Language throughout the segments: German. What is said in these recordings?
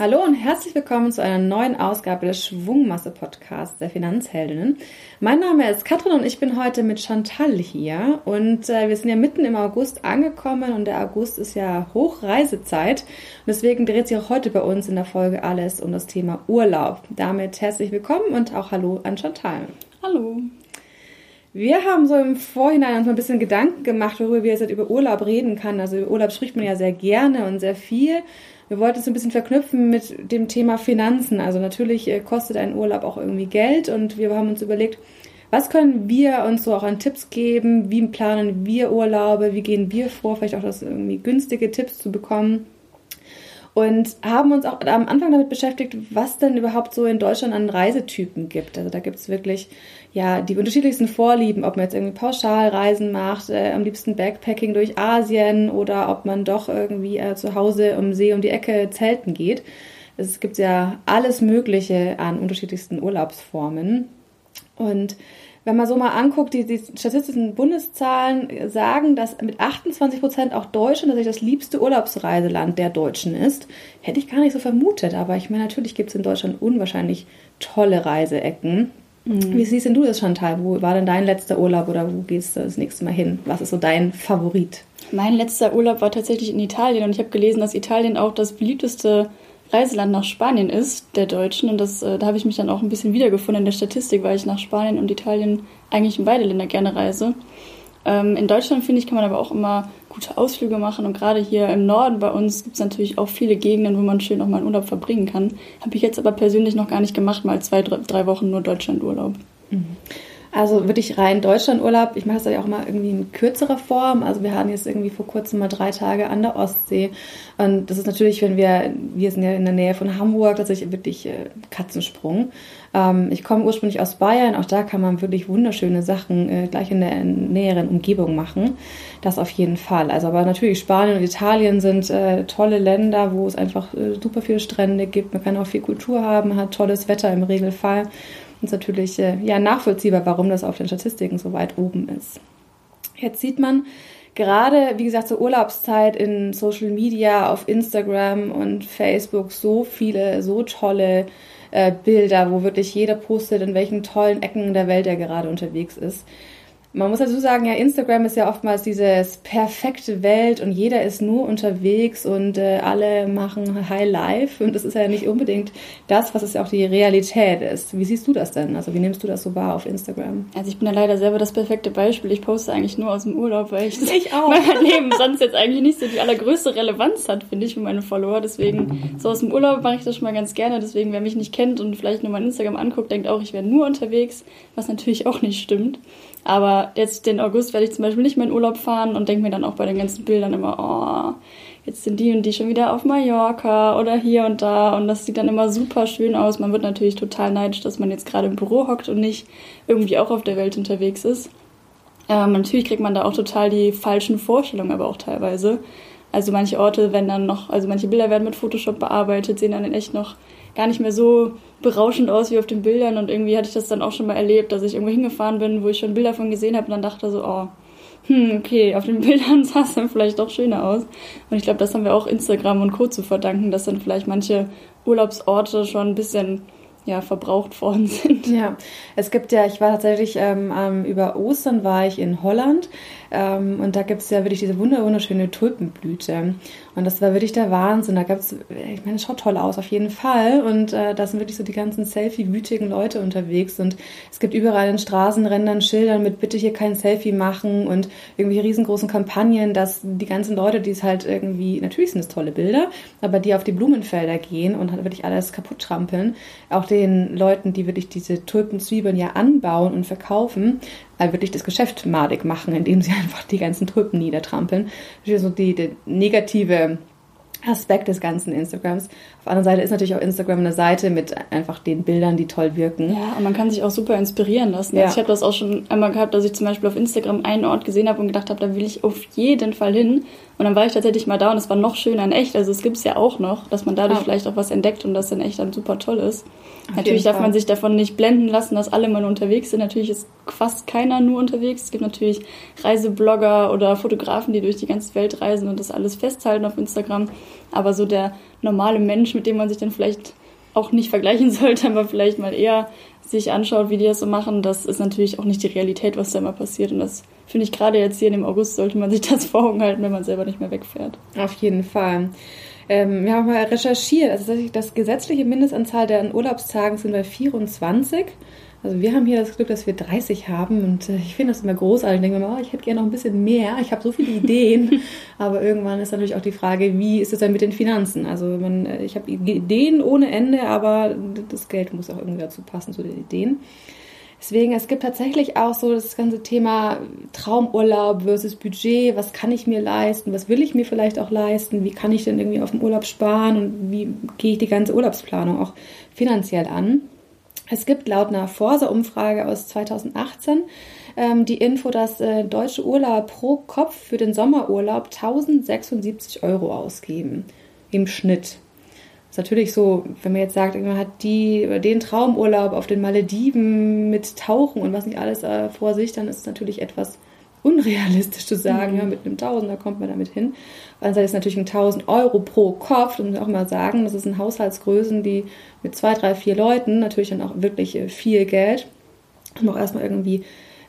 Hallo und herzlich willkommen zu einer neuen Ausgabe des Schwungmasse Podcasts der Finanzheldinnen. Mein Name ist Katrin und ich bin heute mit Chantal hier und äh, wir sind ja mitten im August angekommen und der August ist ja Hochreisezeit und deswegen dreht sich auch heute bei uns in der Folge alles um das Thema Urlaub. Damit herzlich willkommen und auch Hallo an Chantal. Hallo. Wir haben so im Vorhinein uns mal ein bisschen Gedanken gemacht, worüber wir jetzt über Urlaub reden kann. Also über Urlaub spricht man ja sehr gerne und sehr viel. Wir wollten es ein bisschen verknüpfen mit dem Thema Finanzen. Also natürlich äh, kostet ein Urlaub auch irgendwie Geld und wir haben uns überlegt, was können wir uns so auch an Tipps geben? Wie planen wir Urlaube? Wie gehen wir vor? Vielleicht auch das irgendwie günstige Tipps zu bekommen und haben uns auch am Anfang damit beschäftigt, was denn überhaupt so in Deutschland an Reisetypen gibt. Also da gibt es wirklich ja die unterschiedlichsten Vorlieben, ob man jetzt irgendwie Pauschalreisen macht, äh, am liebsten Backpacking durch Asien oder ob man doch irgendwie äh, zu Hause um See um die Ecke zelten geht. Es gibt ja alles Mögliche an unterschiedlichsten Urlaubsformen. Und wenn man so mal anguckt, die, die statistischen Bundeszahlen sagen, dass mit 28 Prozent auch Deutschland das liebste Urlaubsreiseland der Deutschen ist. Hätte ich gar nicht so vermutet, aber ich meine, natürlich gibt es in Deutschland unwahrscheinlich tolle Reiseecken. Mhm. Wie siehst denn du das, Chantal? Wo war denn dein letzter Urlaub oder wo gehst du das nächste Mal hin? Was ist so dein Favorit? Mein letzter Urlaub war tatsächlich in Italien und ich habe gelesen, dass Italien auch das beliebteste Reiseland nach Spanien ist, der Deutschen. Und das, äh, da habe ich mich dann auch ein bisschen wiedergefunden in der Statistik, weil ich nach Spanien und Italien eigentlich in beide Länder gerne reise. Ähm, in Deutschland, finde ich, kann man aber auch immer gute Ausflüge machen. Und gerade hier im Norden bei uns gibt es natürlich auch viele Gegenden, wo man schön noch mal einen Urlaub verbringen kann. Habe ich jetzt aber persönlich noch gar nicht gemacht, mal zwei, drei Wochen nur Deutschlandurlaub. Mhm. Also wirklich rein Deutschlandurlaub. Ich mache das ja auch mal irgendwie in kürzerer Form. Also wir hatten jetzt irgendwie vor kurzem mal drei Tage an der Ostsee. Und das ist natürlich, wenn wir, wir sind ja in der Nähe von Hamburg, tatsächlich wirklich äh, Katzensprung. Ähm, ich komme ursprünglich aus Bayern. Auch da kann man wirklich wunderschöne Sachen äh, gleich in der näheren Umgebung machen. Das auf jeden Fall. Also aber natürlich Spanien und Italien sind äh, tolle Länder, wo es einfach äh, super viele Strände gibt. Man kann auch viel Kultur haben, hat tolles Wetter im Regelfall ist natürlich ja, nachvollziehbar, warum das auf den Statistiken so weit oben ist. Jetzt sieht man gerade, wie gesagt, zur Urlaubszeit in Social Media, auf Instagram und Facebook so viele, so tolle äh, Bilder, wo wirklich jeder postet, in welchen tollen Ecken der Welt er gerade unterwegs ist. Man muss dazu sagen, ja, Instagram ist ja oftmals dieses perfekte Welt und jeder ist nur unterwegs und äh, alle machen High Life und das ist ja nicht unbedingt das, was es ja auch die Realität ist. Wie siehst du das denn? Also wie nimmst du das so wahr auf Instagram? Also ich bin ja leider selber das perfekte Beispiel. Ich poste eigentlich nur aus dem Urlaub, weil ich, ich auch. mein Leben sonst jetzt eigentlich nicht so die allergrößte Relevanz hat, finde ich, für meine Follower. Deswegen, so aus dem Urlaub mache ich das schon mal ganz gerne. Deswegen, wer mich nicht kennt und vielleicht nur mein Instagram anguckt, denkt auch, ich wäre nur unterwegs, was natürlich auch nicht stimmt. Aber jetzt den August werde ich zum Beispiel nicht mehr in Urlaub fahren und denke mir dann auch bei den ganzen Bildern immer, oh, jetzt sind die und die schon wieder auf Mallorca oder hier und da und das sieht dann immer super schön aus. Man wird natürlich total neidisch, dass man jetzt gerade im Büro hockt und nicht irgendwie auch auf der Welt unterwegs ist. Ähm, natürlich kriegt man da auch total die falschen Vorstellungen, aber auch teilweise. Also manche Orte werden dann noch, also manche Bilder werden mit Photoshop bearbeitet, sehen dann in echt noch gar nicht mehr so berauschend aus wie auf den Bildern. Und irgendwie hatte ich das dann auch schon mal erlebt, dass ich irgendwo hingefahren bin, wo ich schon Bilder von gesehen habe und dann dachte so, oh, hm, okay, auf den Bildern sah es dann vielleicht doch schöner aus. Und ich glaube, das haben wir auch Instagram und Co. zu verdanken, dass dann vielleicht manche Urlaubsorte schon ein bisschen ja, verbraucht worden sind. Ja, es gibt ja, ich war tatsächlich ähm, über Ostern war ich in Holland ähm, und da gibt es ja wirklich diese wunderschöne Tulpenblüte. Und das war wirklich der Wahnsinn. Da gab es, ich meine, es schaut toll aus, auf jeden Fall. Und äh, da sind wirklich so die ganzen Selfie-wütigen Leute unterwegs. Und es gibt überall in Straßenrändern Schildern mit bitte hier kein Selfie machen und irgendwie riesengroßen Kampagnen, dass die ganzen Leute, die es halt irgendwie, natürlich sind es tolle Bilder, aber die auf die Blumenfelder gehen und halt wirklich alles kaputt trampeln. Auch den Leuten, die wirklich diese Tulpenzwiebeln ja anbauen und verkaufen, wirklich das Geschäft madig machen, indem sie einfach die ganzen Tulpen niedertrampeln. Das ist so die, die negative Aspekt des ganzen Instagrams. Auf der anderen Seite ist natürlich auch Instagram eine Seite mit einfach den Bildern, die toll wirken. Ja, und man kann sich auch super inspirieren lassen. Ja. Also ich habe das auch schon einmal gehabt, dass ich zum Beispiel auf Instagram einen Ort gesehen habe und gedacht habe, da will ich auf jeden Fall hin. Und dann war ich tatsächlich mal da und es war noch schöner in echt. Also es gibt es ja auch noch, dass man dadurch ah. vielleicht auch was entdeckt und das dann echt dann super toll ist. Auf natürlich darf Fall. man sich davon nicht blenden lassen, dass alle mal unterwegs sind. Natürlich ist fast keiner nur unterwegs. Es gibt natürlich Reiseblogger oder Fotografen, die durch die ganze Welt reisen und das alles festhalten auf Instagram. Aber so der normale Mensch, mit dem man sich dann vielleicht auch nicht vergleichen sollte, aber vielleicht mal eher sich anschaut, wie die das so machen, das ist natürlich auch nicht die Realität, was da immer passiert. Und das finde ich gerade jetzt hier im August sollte man sich das vor Augen halten, wenn man selber nicht mehr wegfährt. Auf jeden Fall. Ähm, wir haben mal recherchiert, also das gesetzliche Mindestanzahl der Urlaubstagen sind bei 24. Also wir haben hier das Glück, dass wir 30 haben und äh, ich finde das immer großartig. Ich denke mir, oh, ich hätte gerne noch ein bisschen mehr. Ich habe so viele Ideen. Aber irgendwann ist natürlich auch die Frage, wie ist es dann mit den Finanzen? Also man, äh, ich habe Ideen ohne Ende, aber das Geld muss auch irgendwie dazu passen zu den Ideen. Deswegen, es gibt tatsächlich auch so das ganze Thema Traumurlaub versus Budget. Was kann ich mir leisten? Was will ich mir vielleicht auch leisten? Wie kann ich denn irgendwie auf dem Urlaub sparen? Und wie gehe ich die ganze Urlaubsplanung auch finanziell an? Es gibt laut einer Forsa-Umfrage aus 2018 ähm, die Info, dass äh, deutsche Urlaub pro Kopf für den Sommerurlaub 1076 Euro ausgeben. Im Schnitt. Ist natürlich so, wenn man jetzt sagt, man hat die, den Traumurlaub auf den Malediven mit Tauchen und was nicht alles äh, vor sich, dann ist es natürlich etwas unrealistisch zu sagen, mhm. ja, mit einem Tausender kommt man damit hin. Das ist natürlich ein 1000 Euro pro Kopf, das muss ich auch mal sagen, das ist in Haushaltsgrößen, die mit zwei, drei, vier Leuten natürlich dann auch wirklich äh, viel Geld und auch erstmal irgendwie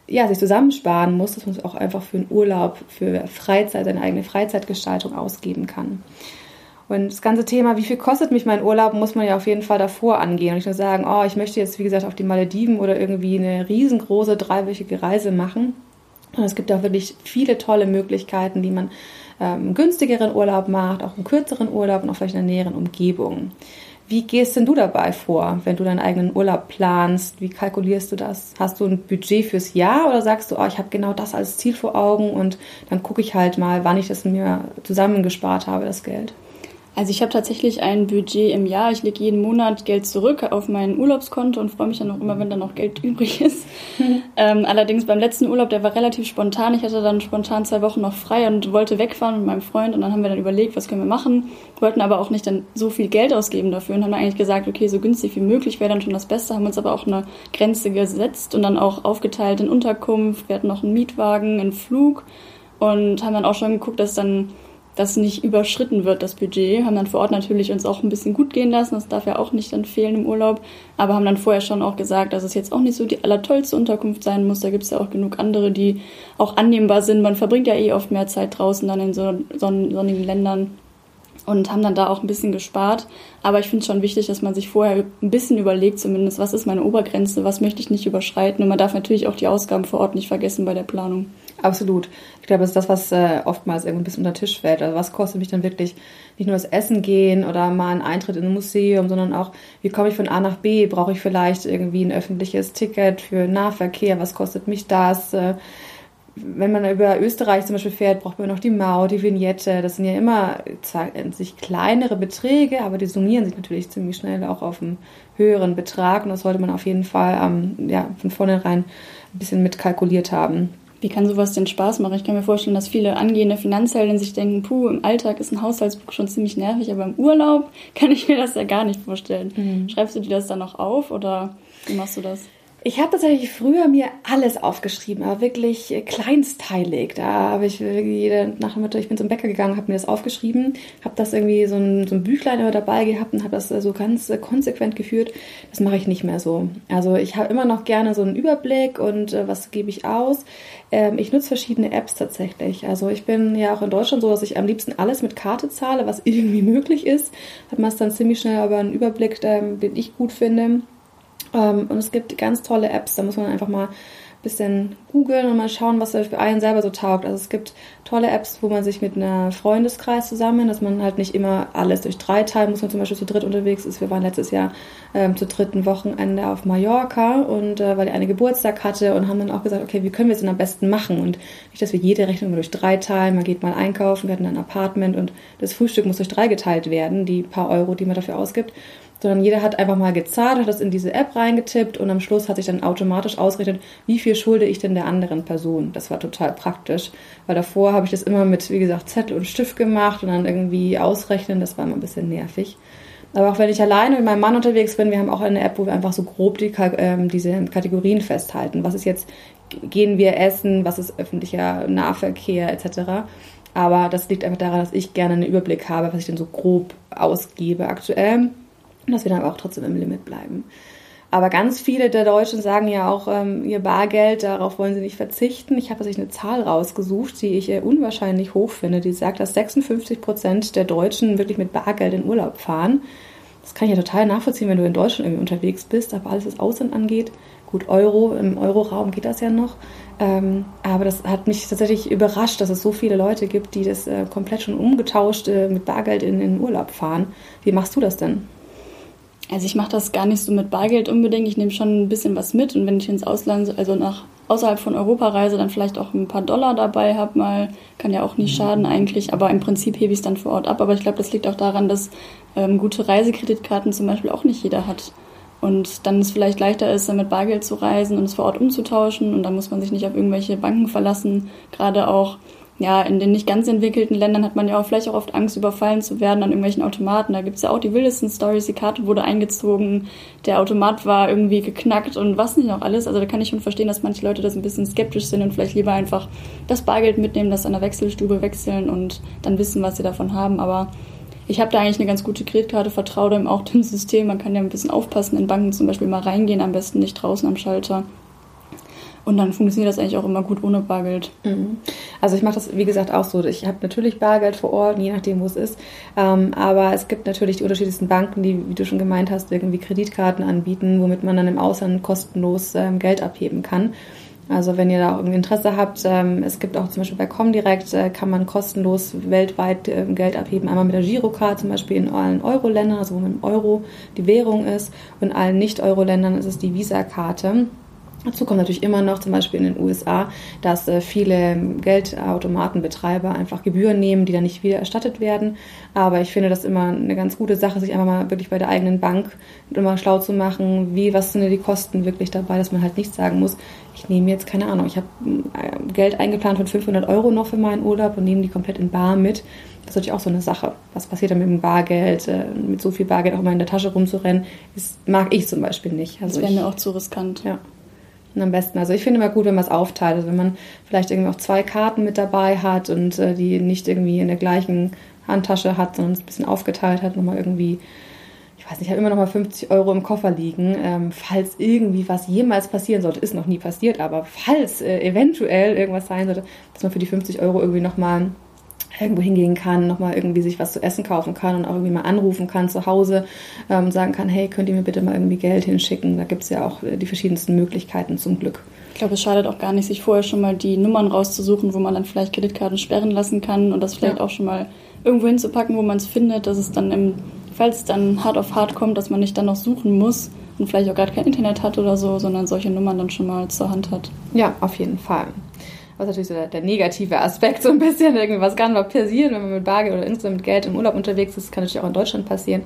ja, sich zusammensparen muss, dass man es auch einfach für einen Urlaub, für Freizeit, seine eigene Freizeitgestaltung ausgeben kann. Und das ganze Thema, wie viel kostet mich mein Urlaub, muss man ja auf jeden Fall davor angehen. Und nicht nur sagen, oh, ich möchte jetzt, wie gesagt, auf die Malediven oder irgendwie eine riesengroße dreiwöchige Reise machen. Und es gibt auch wirklich viele tolle Möglichkeiten, wie man ähm, günstigeren Urlaub macht, auch einen kürzeren Urlaub und auch vielleicht in einer näheren Umgebung. Wie gehst denn du dabei vor, wenn du deinen eigenen Urlaub planst? Wie kalkulierst du das? Hast du ein Budget fürs Jahr oder sagst du, oh, ich habe genau das als Ziel vor Augen und dann gucke ich halt mal, wann ich das mir zusammengespart habe, das Geld? Also ich habe tatsächlich ein Budget im Jahr. Ich lege jeden Monat Geld zurück auf mein Urlaubskonto und freue mich dann auch immer, wenn da noch Geld übrig ist. Ähm, allerdings beim letzten Urlaub, der war relativ spontan. Ich hatte dann spontan zwei Wochen noch frei und wollte wegfahren mit meinem Freund. Und dann haben wir dann überlegt, was können wir machen. Wollten aber auch nicht dann so viel Geld ausgeben dafür und haben eigentlich gesagt, okay, so günstig wie möglich wäre dann schon das Beste. Haben uns aber auch eine Grenze gesetzt und dann auch aufgeteilt in Unterkunft. Wir hatten noch einen Mietwagen, einen Flug und haben dann auch schon geguckt, dass dann das nicht überschritten wird, das Budget. Haben dann vor Ort natürlich uns auch ein bisschen gut gehen lassen. Das darf ja auch nicht dann fehlen im Urlaub. Aber haben dann vorher schon auch gesagt, dass es jetzt auch nicht so die allertollste Unterkunft sein muss. Da gibt es ja auch genug andere, die auch annehmbar sind. Man verbringt ja eh oft mehr Zeit draußen dann in so sonnigen Ländern und haben dann da auch ein bisschen gespart. Aber ich finde es schon wichtig, dass man sich vorher ein bisschen überlegt, zumindest, was ist meine Obergrenze, was möchte ich nicht überschreiten. Und man darf natürlich auch die Ausgaben vor Ort nicht vergessen bei der Planung. Absolut. Ich glaube, das ist das, was äh, oftmals irgendwie ein bisschen unter den Tisch fällt. Also was kostet mich dann wirklich nicht nur das Essen gehen oder mal ein Eintritt in ein Museum, sondern auch, wie komme ich von A nach B? Brauche ich vielleicht irgendwie ein öffentliches Ticket für Nahverkehr? Was kostet mich das? Äh, wenn man über Österreich zum Beispiel fährt, braucht man noch die Maut, die Vignette. Das sind ja immer zwar in sich kleinere Beträge, aber die summieren sich natürlich ziemlich schnell auch auf einen höheren Betrag. Und das sollte man auf jeden Fall ähm, ja, von vornherein ein bisschen mitkalkuliert haben. Wie kann sowas denn Spaß machen? Ich kann mir vorstellen, dass viele angehende Finanzhelden sich denken, puh, im Alltag ist ein Haushaltsbuch schon ziemlich nervig, aber im Urlaub kann ich mir das ja gar nicht vorstellen. Mhm. Schreibst du dir das dann noch auf oder wie machst du das? Ich habe tatsächlich früher mir alles aufgeschrieben, aber wirklich kleinstteilig. Da habe ich jede nach dem Motto, ich bin zum Bäcker gegangen, habe mir das aufgeschrieben, habe das irgendwie so ein, so ein Büchlein immer dabei gehabt und habe das so ganz konsequent geführt. Das mache ich nicht mehr so. Also ich habe immer noch gerne so einen Überblick und äh, was gebe ich aus. Ähm, ich nutze verschiedene Apps tatsächlich. Also ich bin ja auch in Deutschland so, dass ich am liebsten alles mit Karte zahle, was irgendwie möglich ist. Hat man es dann ziemlich schnell aber einen Überblick, ähm, den ich gut finde. Ähm, und es gibt ganz tolle Apps, da muss man einfach mal ein bisschen googeln und mal schauen, was für einen selber so taugt. Also es gibt tolle Apps, wo man sich mit einer Freundeskreis zusammen, dass man halt nicht immer alles durch drei teilen muss, man zum Beispiel zu dritt unterwegs ist. Wir waren letztes Jahr ähm, zu dritten Wochenende auf Mallorca und äh, weil die eine Geburtstag hatte und haben dann auch gesagt, okay, wie können wir es denn am besten machen? Und nicht, dass wir jede Rechnung durch drei teilen, man geht mal einkaufen, wir hatten ein Apartment und das Frühstück muss durch drei geteilt werden, die paar Euro, die man dafür ausgibt sondern jeder hat einfach mal gezahlt, hat das in diese App reingetippt und am Schluss hat sich dann automatisch ausgerechnet, wie viel schulde ich denn der anderen Person. Das war total praktisch, weil davor habe ich das immer mit, wie gesagt, Zettel und Stift gemacht und dann irgendwie ausrechnen, das war immer ein bisschen nervig. Aber auch wenn ich alleine mit meinem Mann unterwegs bin, wir haben auch eine App, wo wir einfach so grob die, ähm, diese Kategorien festhalten. Was ist jetzt gehen wir essen, was ist öffentlicher Nahverkehr etc. Aber das liegt einfach daran, dass ich gerne einen Überblick habe, was ich denn so grob ausgebe aktuell. Und dass wir dann auch trotzdem im Limit bleiben. Aber ganz viele der Deutschen sagen ja auch, ähm, ihr Bargeld, darauf wollen sie nicht verzichten. Ich habe tatsächlich eine Zahl rausgesucht, die ich äh, unwahrscheinlich hoch finde. Die sagt, dass 56 Prozent der Deutschen wirklich mit Bargeld in Urlaub fahren. Das kann ich ja total nachvollziehen, wenn du in Deutschland irgendwie unterwegs bist, aber alles, was Ausland angeht, gut, Euro, im Euroraum geht das ja noch. Ähm, aber das hat mich tatsächlich überrascht, dass es so viele Leute gibt, die das äh, komplett schon umgetauscht äh, mit Bargeld in den Urlaub fahren. Wie machst du das denn? Also ich mache das gar nicht so mit Bargeld unbedingt. Ich nehme schon ein bisschen was mit und wenn ich ins Ausland, also nach außerhalb von Europa reise, dann vielleicht auch ein paar Dollar dabei habe mal, kann ja auch nicht schaden eigentlich. Aber im Prinzip hebe ich es dann vor Ort ab. Aber ich glaube, das liegt auch daran, dass ähm, gute Reisekreditkarten zum Beispiel auch nicht jeder hat. Und dann es vielleicht leichter ist, mit Bargeld zu reisen und es vor Ort umzutauschen. Und dann muss man sich nicht auf irgendwelche Banken verlassen. Gerade auch ja, in den nicht ganz entwickelten Ländern hat man ja auch vielleicht auch oft Angst, überfallen zu werden an irgendwelchen Automaten. Da gibt's ja auch die wildesten Stories. Die Karte wurde eingezogen, der Automat war irgendwie geknackt und was nicht noch alles. Also da kann ich schon verstehen, dass manche Leute das ein bisschen skeptisch sind und vielleicht lieber einfach das Bargeld mitnehmen, das an der Wechselstube wechseln und dann wissen, was sie davon haben. Aber ich habe da eigentlich eine ganz gute Kreditkarte, vertraue dem auch dem System. Man kann ja ein bisschen aufpassen, in Banken zum Beispiel mal reingehen, am besten nicht draußen am Schalter. Und dann funktioniert das eigentlich auch immer gut ohne Bargeld. Mhm. Also ich mache das, wie gesagt, auch so. Ich habe natürlich Bargeld vor Ort, je nachdem, wo es ist. Ähm, aber es gibt natürlich die unterschiedlichsten Banken, die, wie du schon gemeint hast, irgendwie Kreditkarten anbieten, womit man dann im Ausland kostenlos ähm, Geld abheben kann. Also wenn ihr da auch irgendwie Interesse habt, ähm, es gibt auch zum Beispiel bei Comdirect, äh, kann man kostenlos weltweit äh, Geld abheben. Einmal mit der Girocard zum Beispiel in allen Euro-Ländern, also wo mit dem Euro die Währung ist. Und in allen Nicht-Euro-Ländern ist es die Visa-Karte. Dazu kommt natürlich immer noch zum Beispiel in den USA, dass äh, viele Geldautomatenbetreiber einfach Gebühren nehmen, die dann nicht wieder erstattet werden. Aber ich finde das immer eine ganz gute Sache, sich einfach mal wirklich bei der eigenen Bank immer schlau zu machen, wie, was sind denn die Kosten wirklich dabei, dass man halt nicht sagen muss, ich nehme jetzt keine Ahnung, ich habe äh, Geld eingeplant von 500 Euro noch für meinen Urlaub und nehme die komplett in Bar mit. Das ist natürlich auch so eine Sache. Was passiert dann mit dem Bargeld, äh, mit so viel Bargeld auch mal in der Tasche rumzurennen, das mag ich zum Beispiel nicht. Also das wäre mir auch zu riskant. Ja am besten. Also ich finde immer gut, wenn man es aufteilt. Also wenn man vielleicht irgendwie auch zwei Karten mit dabei hat und äh, die nicht irgendwie in der gleichen Handtasche hat, sondern es ein bisschen aufgeteilt hat, nochmal irgendwie, ich weiß nicht, ich habe immer noch mal 50 Euro im Koffer liegen, ähm, falls irgendwie was jemals passieren sollte. Ist noch nie passiert, aber falls äh, eventuell irgendwas sein sollte, dass man für die 50 Euro irgendwie nochmal irgendwo hingehen kann, nochmal irgendwie sich was zu essen kaufen kann und auch irgendwie mal anrufen kann zu Hause ähm, und sagen kann, hey, könnt ihr mir bitte mal irgendwie Geld hinschicken? Da gibt es ja auch äh, die verschiedensten Möglichkeiten zum Glück. Ich glaube, es schadet auch gar nicht, sich vorher schon mal die Nummern rauszusuchen, wo man dann vielleicht Kreditkarten sperren lassen kann und das vielleicht ja. auch schon mal irgendwo hinzupacken, wo man es findet, dass es dann im, falls es dann hart auf hart kommt, dass man nicht dann noch suchen muss und vielleicht auch gerade kein Internet hat oder so, sondern solche Nummern dann schon mal zur Hand hat. Ja, auf jeden Fall was natürlich so der, der, negative Aspekt so ein bisschen, irgendwie was kann mal passieren, wenn man mit Bargeld oder insgesamt mit Geld im Urlaub unterwegs ist, kann natürlich auch in Deutschland passieren.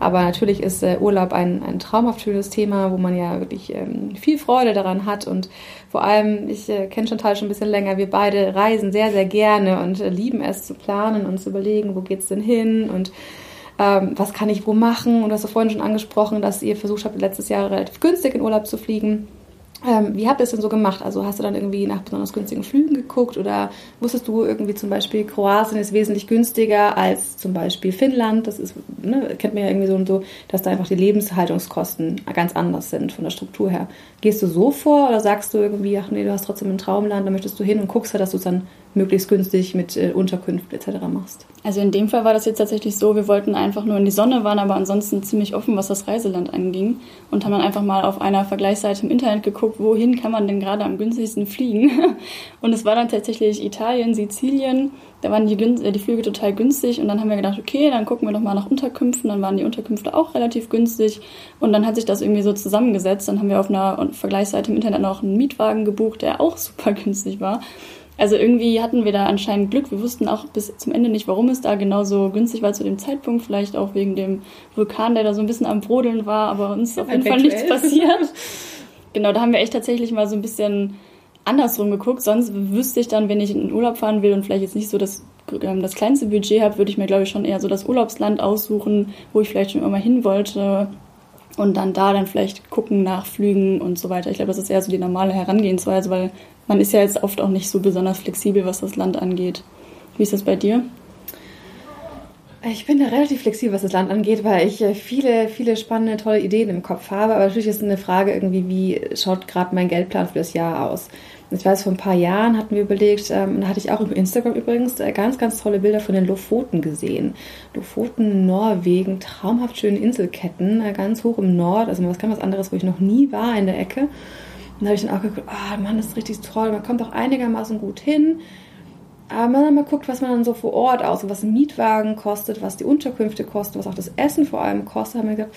Aber natürlich ist äh, Urlaub ein, ein traumhaft schönes Thema, wo man ja wirklich ähm, viel Freude daran hat und vor allem, ich äh, kenne Chantal schon ein bisschen länger, wir beide reisen sehr, sehr gerne und äh, lieben es zu planen und zu überlegen, wo geht's denn hin und ähm, was kann ich wo machen und du hast vorhin schon angesprochen, dass ihr versucht habt, letztes Jahr relativ günstig in Urlaub zu fliegen. Ähm, wie habt ihr es denn so gemacht? Also hast du dann irgendwie nach besonders günstigen Flügen geguckt oder wusstest du irgendwie zum Beispiel, Kroatien ist wesentlich günstiger als zum Beispiel Finnland? Das ist, ne, kennt man ja irgendwie so und so, dass da einfach die Lebenshaltungskosten ganz anders sind von der Struktur her. Gehst du so vor oder sagst du irgendwie, ach nee, du hast trotzdem ein Traumland, da möchtest du hin und guckst halt, dass du es dann möglichst günstig mit äh, Unterkünften etc. machst? Also in dem Fall war das jetzt tatsächlich so, wir wollten einfach nur in die Sonne, waren aber ansonsten ziemlich offen, was das Reiseland anging und haben dann einfach mal auf einer Vergleichsseite im Internet geguckt, wohin kann man denn gerade am günstigsten fliegen. Und es war dann tatsächlich Italien, Sizilien, da waren die, äh, die Flüge total günstig und dann haben wir gedacht, okay, dann gucken wir doch mal nach Unterkünften, dann waren die Unterkünfte auch relativ günstig und dann hat sich das irgendwie so zusammengesetzt, dann haben wir auf einer Vergleichsseite im Internet noch einen Mietwagen gebucht, der auch super günstig war also irgendwie hatten wir da anscheinend Glück. Wir wussten auch bis zum Ende nicht, warum es da genauso günstig war zu dem Zeitpunkt. Vielleicht auch wegen dem Vulkan, der da so ein bisschen am Brodeln war, aber uns ist auf jeden Fall nichts passiert. genau, da haben wir echt tatsächlich mal so ein bisschen andersrum geguckt. Sonst wüsste ich dann, wenn ich in den Urlaub fahren will und vielleicht jetzt nicht so das, ähm, das kleinste Budget habe, würde ich mir, glaube ich, schon eher so das Urlaubsland aussuchen, wo ich vielleicht schon immer mal hin wollte und dann da dann vielleicht gucken nach Flügen und so weiter. Ich glaube, das ist eher so die normale Herangehensweise, weil man ist ja jetzt oft auch nicht so besonders flexibel, was das Land angeht. Wie ist das bei dir? Ich bin da relativ flexibel, was das Land angeht, weil ich äh, viele, viele spannende, tolle Ideen im Kopf habe. Aber natürlich ist eine Frage irgendwie, wie schaut gerade mein Geldplan für das Jahr aus? Ich weiß, vor ein paar Jahren hatten wir überlegt, ähm, da hatte ich auch über Instagram übrigens äh, ganz, ganz tolle Bilder von den Lofoten gesehen. Lofoten, Norwegen, traumhaft schöne Inselketten, äh, ganz hoch im Nord, also was ganz was anderes, wo ich noch nie war in der Ecke. Und da habe ich dann auch geguckt, oh, Mann, das ist richtig toll, man kommt auch einigermaßen gut hin. Aber man dann mal guckt, was man dann so vor Ort aus, was ein Mietwagen kostet, was die Unterkünfte kosten, was auch das Essen vor allem kostet, haben wir gesagt,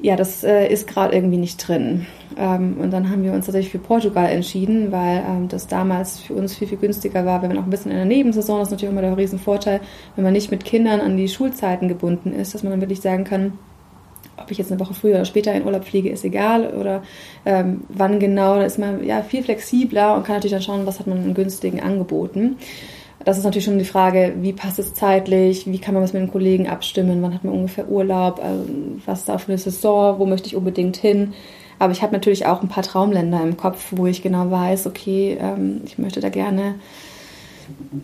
ja, das äh, ist gerade irgendwie nicht drin. Ähm, und dann haben wir uns tatsächlich für Portugal entschieden, weil ähm, das damals für uns viel, viel günstiger war. Wenn man auch ein bisschen in der Nebensaison, das ist natürlich immer der Riesenvorteil, wenn man nicht mit Kindern an die Schulzeiten gebunden ist, dass man dann wirklich sagen kann, ob ich jetzt eine Woche früher oder später in Urlaub fliege, ist egal. Oder ähm, wann genau, da ist man ja viel flexibler und kann natürlich dann schauen, was hat man an günstigen Angeboten. Das ist natürlich schon die Frage, wie passt es zeitlich, wie kann man was mit den Kollegen abstimmen, wann hat man ungefähr Urlaub, ähm, was ist da für eine Saison, wo möchte ich unbedingt hin. Aber ich habe natürlich auch ein paar Traumländer im Kopf, wo ich genau weiß, okay, ähm, ich möchte da gerne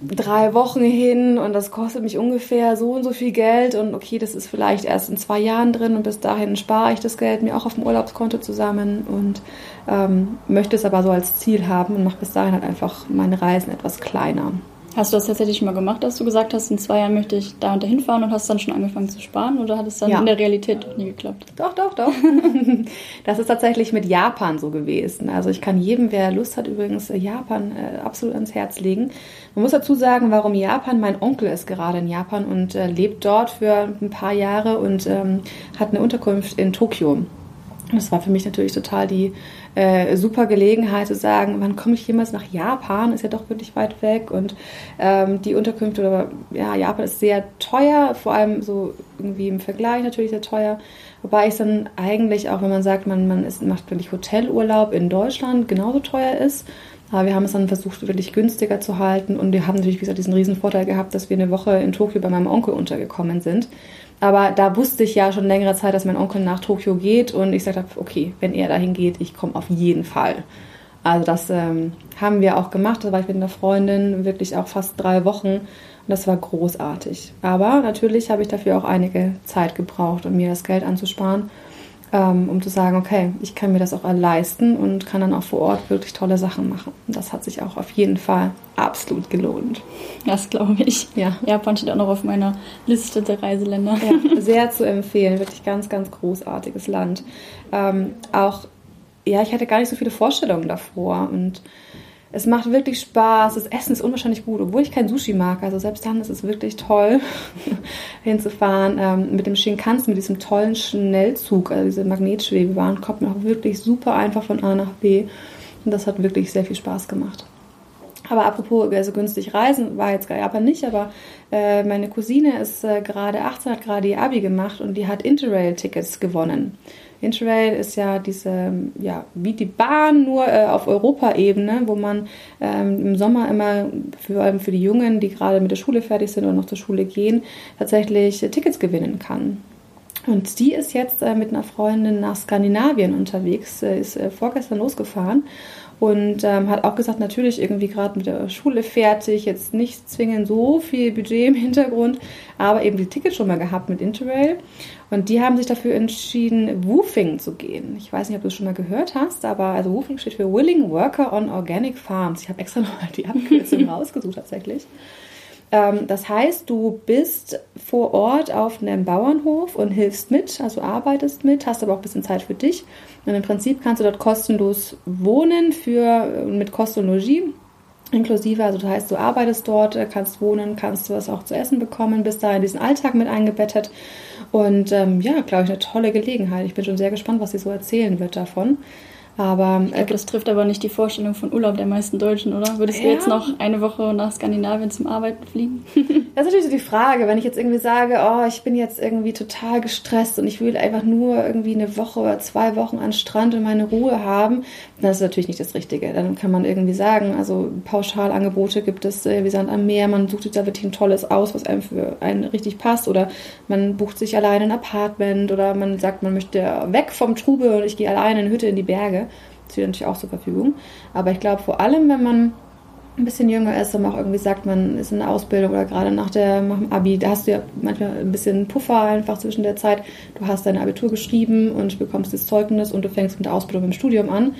drei Wochen hin und das kostet mich ungefähr so und so viel Geld und okay, das ist vielleicht erst in zwei Jahren drin und bis dahin spare ich das Geld mir auch auf dem Urlaubskonto zusammen und ähm, möchte es aber so als Ziel haben und mache bis dahin halt einfach meine Reisen etwas kleiner. Hast du das tatsächlich mal gemacht, dass du gesagt hast, in zwei Jahren möchte ich da und dahin fahren und hast dann schon angefangen zu sparen oder hat es dann ja. in der Realität doch nie geklappt? Doch, doch, doch. das ist tatsächlich mit Japan so gewesen. Also ich kann jedem, wer Lust hat, übrigens äh, Japan äh, absolut ans Herz legen. Man muss dazu sagen, warum Japan. Mein Onkel ist gerade in Japan und äh, lebt dort für ein paar Jahre und ähm, hat eine Unterkunft in Tokio. Das war für mich natürlich total die äh, super Gelegenheit zu sagen, wann komme ich jemals nach Japan? Ist ja doch wirklich weit weg und ähm, die Unterkünfte oder ja, Japan ist sehr teuer, vor allem so irgendwie im Vergleich natürlich sehr teuer. Wobei es dann eigentlich auch, wenn man sagt, man, man ist, macht wirklich Hotelurlaub in Deutschland, genauso teuer ist. Aber wir haben es dann versucht, wirklich günstiger zu halten und wir haben natürlich, wie gesagt, diesen riesen Vorteil gehabt, dass wir eine Woche in Tokio bei meinem Onkel untergekommen sind. Aber da wusste ich ja schon längere Zeit, dass mein Onkel nach Tokio geht und ich sagte, okay, wenn er dahin geht, ich komme auf jeden Fall. Also das ähm, haben wir auch gemacht. Da war ich mit einer Freundin wirklich auch fast drei Wochen und das war großartig. Aber natürlich habe ich dafür auch einige Zeit gebraucht, um mir das Geld anzusparen um zu sagen, okay, ich kann mir das auch leisten und kann dann auch vor Ort wirklich tolle Sachen machen. Das hat sich auch auf jeden Fall absolut gelohnt. Das glaube ich. Ja. Japan steht auch noch auf meiner Liste der Reiseländer. Ja, sehr zu empfehlen. Wirklich ganz, ganz großartiges Land. Ähm, auch, ja, ich hatte gar nicht so viele Vorstellungen davor und es macht wirklich Spaß. Das Essen ist unwahrscheinlich gut, obwohl ich kein Sushi mag. Also selbst dann ist es wirklich toll, hinzufahren. Ähm, mit dem Shinkansen, mit diesem tollen Schnellzug, also diese Magnetschwebebahn, kommt man auch wirklich super einfach von A nach B. Und das hat wirklich sehr viel Spaß gemacht. Aber apropos also günstig reisen, war jetzt Japan nicht, aber äh, meine Cousine ist äh, gerade 18, hat gerade ihr Abi gemacht und die hat Interrail-Tickets gewonnen. Interrail ist ja diese, ja, wie die Bahn, nur äh, auf Europaebene, wo man ähm, im Sommer immer, vor allem für die Jungen, die gerade mit der Schule fertig sind oder noch zur Schule gehen, tatsächlich Tickets gewinnen kann. Und die ist jetzt äh, mit einer Freundin nach Skandinavien unterwegs, äh, ist äh, vorgestern losgefahren und ähm, hat auch gesagt, natürlich irgendwie gerade mit der Schule fertig, jetzt nicht zwingend so viel Budget im Hintergrund, aber eben die Tickets schon mal gehabt mit Interrail. Und die haben sich dafür entschieden, Woofing zu gehen. Ich weiß nicht, ob du es schon mal gehört hast, aber also Woofing steht für Willing Worker on Organic Farms. Ich habe extra nochmal die Abkürzung rausgesucht tatsächlich. Ähm, das heißt, du bist vor Ort auf einem Bauernhof und hilfst mit, also arbeitest mit, hast aber auch ein bisschen Zeit für dich. Und im Prinzip kannst du dort kostenlos wohnen für, mit Kost und Logis inklusive, also das heißt, du arbeitest dort, kannst wohnen, kannst was auch zu essen bekommen, bist da in diesen Alltag mit eingebettet und ähm, ja, glaube ich, eine tolle Gelegenheit. Ich bin schon sehr gespannt, was sie so erzählen wird davon. Aber ich glaube, das trifft aber nicht die Vorstellung von Urlaub der meisten Deutschen, oder? Würdest ja. du jetzt noch eine Woche nach Skandinavien zum Arbeiten fliegen? das ist natürlich so die Frage. Wenn ich jetzt irgendwie sage, oh, ich bin jetzt irgendwie total gestresst und ich will einfach nur irgendwie eine Woche oder zwei Wochen an Strand und meine Ruhe haben, das ist natürlich nicht das Richtige. Dann kann man irgendwie sagen, also Pauschalangebote gibt es äh, wie Sand am Meer, man sucht sich da wirklich ein tolles aus, was einem für einen richtig passt oder man bucht sich alleine ein Apartment oder man sagt, man möchte weg vom Trube und ich gehe alleine in eine Hütte in die Berge. Steht natürlich auch zur Verfügung. Aber ich glaube vor allem, wenn man ein bisschen jünger ist und auch irgendwie sagt, man ist in der Ausbildung oder gerade nach dem Abi, da hast du ja manchmal ein bisschen Puffer einfach zwischen der Zeit. Du hast dein Abitur geschrieben und bekommst das Zeugnis und du fängst mit der Ausbildung im Studium an.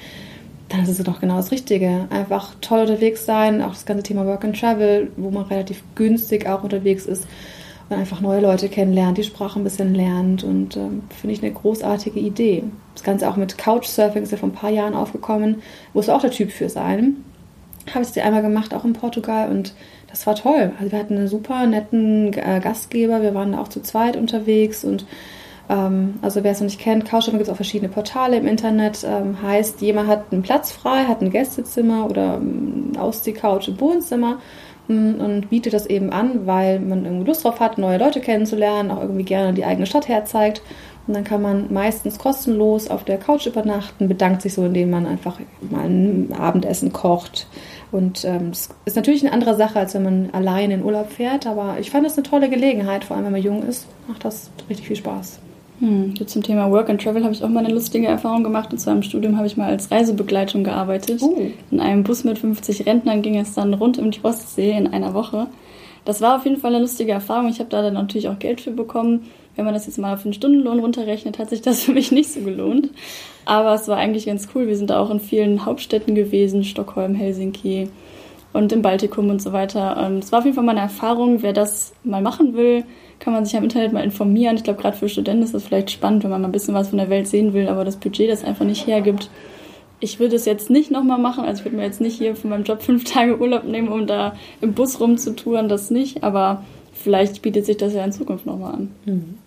Dann ist es doch genau das Richtige. Einfach toll unterwegs sein, auch das ganze Thema Work and Travel, wo man relativ günstig auch unterwegs ist und einfach neue Leute kennenlernt, die Sprache ein bisschen lernt und ähm, finde ich eine großartige Idee. Das Ganze auch mit Couchsurfing ist ja vor ein paar Jahren aufgekommen, es auch der Typ für sein habe ich es dir einmal gemacht, auch in Portugal und das war toll. Also wir hatten einen super netten äh, Gastgeber, wir waren da auch zu zweit unterwegs und ähm, also wer es noch nicht kennt, Couchsurfing gibt es auch verschiedene Portale im Internet. Ähm, heißt, jemand hat einen Platz frei, hat ein Gästezimmer oder ähm, aus die Couch im Wohnzimmer mm, und bietet das eben an, weil man irgendwie Lust drauf hat, neue Leute kennenzulernen, auch irgendwie gerne die eigene Stadt herzeigt. Und dann kann man meistens kostenlos auf der Couch übernachten, bedankt sich so, indem man einfach mal ein Abendessen kocht. Und ähm, es ist natürlich eine andere Sache, als wenn man alleine in Urlaub fährt. Aber ich fand es eine tolle Gelegenheit, vor allem wenn man jung ist, macht das richtig viel Spaß. Hm, zum Thema Work and Travel habe ich auch mal eine lustige Erfahrung gemacht. Und zwar im Studium habe ich mal als Reisebegleitung gearbeitet. Uh. In einem Bus mit 50 Rentnern ging es dann rund um die Ostsee in einer Woche. Das war auf jeden Fall eine lustige Erfahrung. Ich habe da dann natürlich auch Geld für bekommen wenn man das jetzt mal auf den Stundenlohn runterrechnet, hat sich das für mich nicht so gelohnt. Aber es war eigentlich ganz cool. Wir sind da auch in vielen Hauptstädten gewesen, Stockholm, Helsinki und im Baltikum und so weiter. Und es war auf jeden Fall mal eine Erfahrung. Wer das mal machen will, kann man sich am Internet mal informieren. Ich glaube, gerade für Studenten ist das vielleicht spannend, wenn man mal ein bisschen was von der Welt sehen will, aber das Budget das einfach nicht hergibt. Ich würde es jetzt nicht nochmal machen. Also ich würde mir jetzt nicht hier von meinem Job fünf Tage Urlaub nehmen, um da im Bus rumzutouren, das nicht. Aber vielleicht bietet sich das ja in Zukunft nochmal an. Mhm.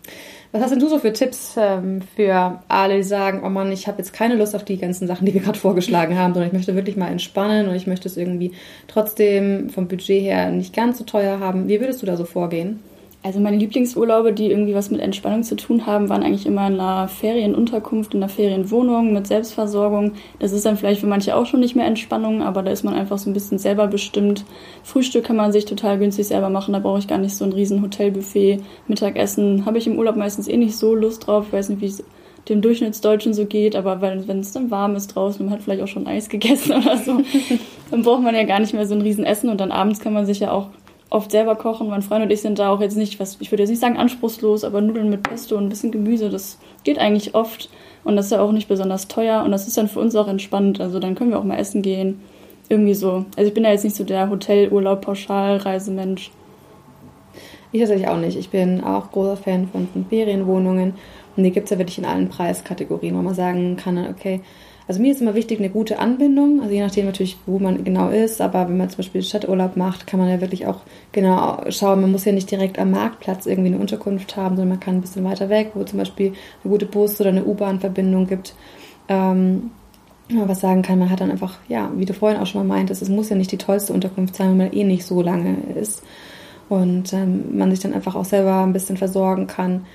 Was hast denn du so für Tipps ähm, für alle, die sagen, oh Mann, ich habe jetzt keine Lust auf die ganzen Sachen, die wir gerade vorgeschlagen haben, sondern ich möchte wirklich mal entspannen und ich möchte es irgendwie trotzdem vom Budget her nicht ganz so teuer haben. Wie würdest du da so vorgehen? Also meine Lieblingsurlaube, die irgendwie was mit Entspannung zu tun haben, waren eigentlich immer in einer Ferienunterkunft, in einer Ferienwohnung mit Selbstversorgung. Das ist dann vielleicht für manche auch schon nicht mehr Entspannung, aber da ist man einfach so ein bisschen selber bestimmt. Frühstück kann man sich total günstig selber machen, da brauche ich gar nicht so ein riesen Hotelbuffet. Mittagessen habe ich im Urlaub meistens eh nicht so Lust drauf. Ich weiß nicht, wie es dem Durchschnittsdeutschen so geht, aber wenn es dann warm ist draußen und man hat vielleicht auch schon Eis gegessen oder so, dann braucht man ja gar nicht mehr so ein riesen Essen und dann abends kann man sich ja auch oft selber kochen. Mein Freund und ich sind da auch jetzt nicht, was ich würde jetzt nicht sagen anspruchslos, aber Nudeln mit Pesto und ein bisschen Gemüse, das geht eigentlich oft und das ist ja auch nicht besonders teuer und das ist dann für uns auch entspannt. Also dann können wir auch mal essen gehen. Irgendwie so. Also ich bin ja jetzt nicht so der Hotelurlaub, Pauschalreisemensch. Ich tatsächlich auch nicht. Ich bin auch großer Fan von Ferienwohnungen. Und die gibt es ja wirklich in allen Preiskategorien, wo man sagen kann, okay, also mir ist immer wichtig eine gute Anbindung, also je nachdem natürlich, wo man genau ist, aber wenn man zum Beispiel Stadturlaub macht, kann man ja wirklich auch genau schauen, man muss ja nicht direkt am Marktplatz irgendwie eine Unterkunft haben, sondern man kann ein bisschen weiter weg, wo zum Beispiel eine gute Bus- oder eine U-Bahn-Verbindung gibt. Ähm, was sagen kann, man hat dann einfach, ja, wie du vorhin auch schon mal meintest, es muss ja nicht die tollste Unterkunft sein, wenn man eh nicht so lange ist. Und ähm, man sich dann einfach auch selber ein bisschen versorgen kann.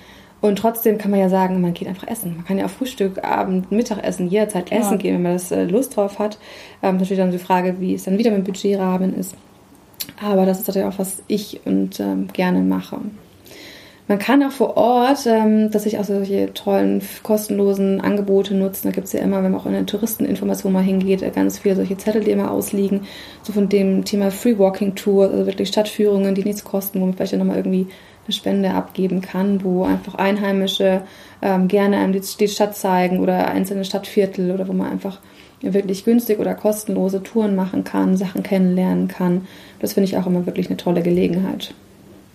Und trotzdem kann man ja sagen, man geht einfach essen. Man kann ja auch Frühstück, Abend, Mittagessen, jederzeit Klar. essen gehen, wenn man das äh, Lust drauf hat. Ähm, natürlich dann die Frage, wie es dann wieder mit Budgetrahmen ist. Aber das ist natürlich auch, was ich und ähm, gerne mache. Man kann auch vor Ort, ähm, dass ich auch solche tollen, kostenlosen Angebote nutzen. Da gibt es ja immer, wenn man auch in der Touristeninformation mal hingeht, äh, ganz viele solche Zettel, die immer ausliegen. So von dem Thema Free Walking Tour, also wirklich Stadtführungen, die nichts kosten, wo man vielleicht dann nochmal irgendwie eine Spende abgeben kann, wo einfach Einheimische ähm, gerne einem die Stadt zeigen oder einzelne Stadtviertel oder wo man einfach wirklich günstig oder kostenlose Touren machen kann, Sachen kennenlernen kann. Das finde ich auch immer wirklich eine tolle Gelegenheit.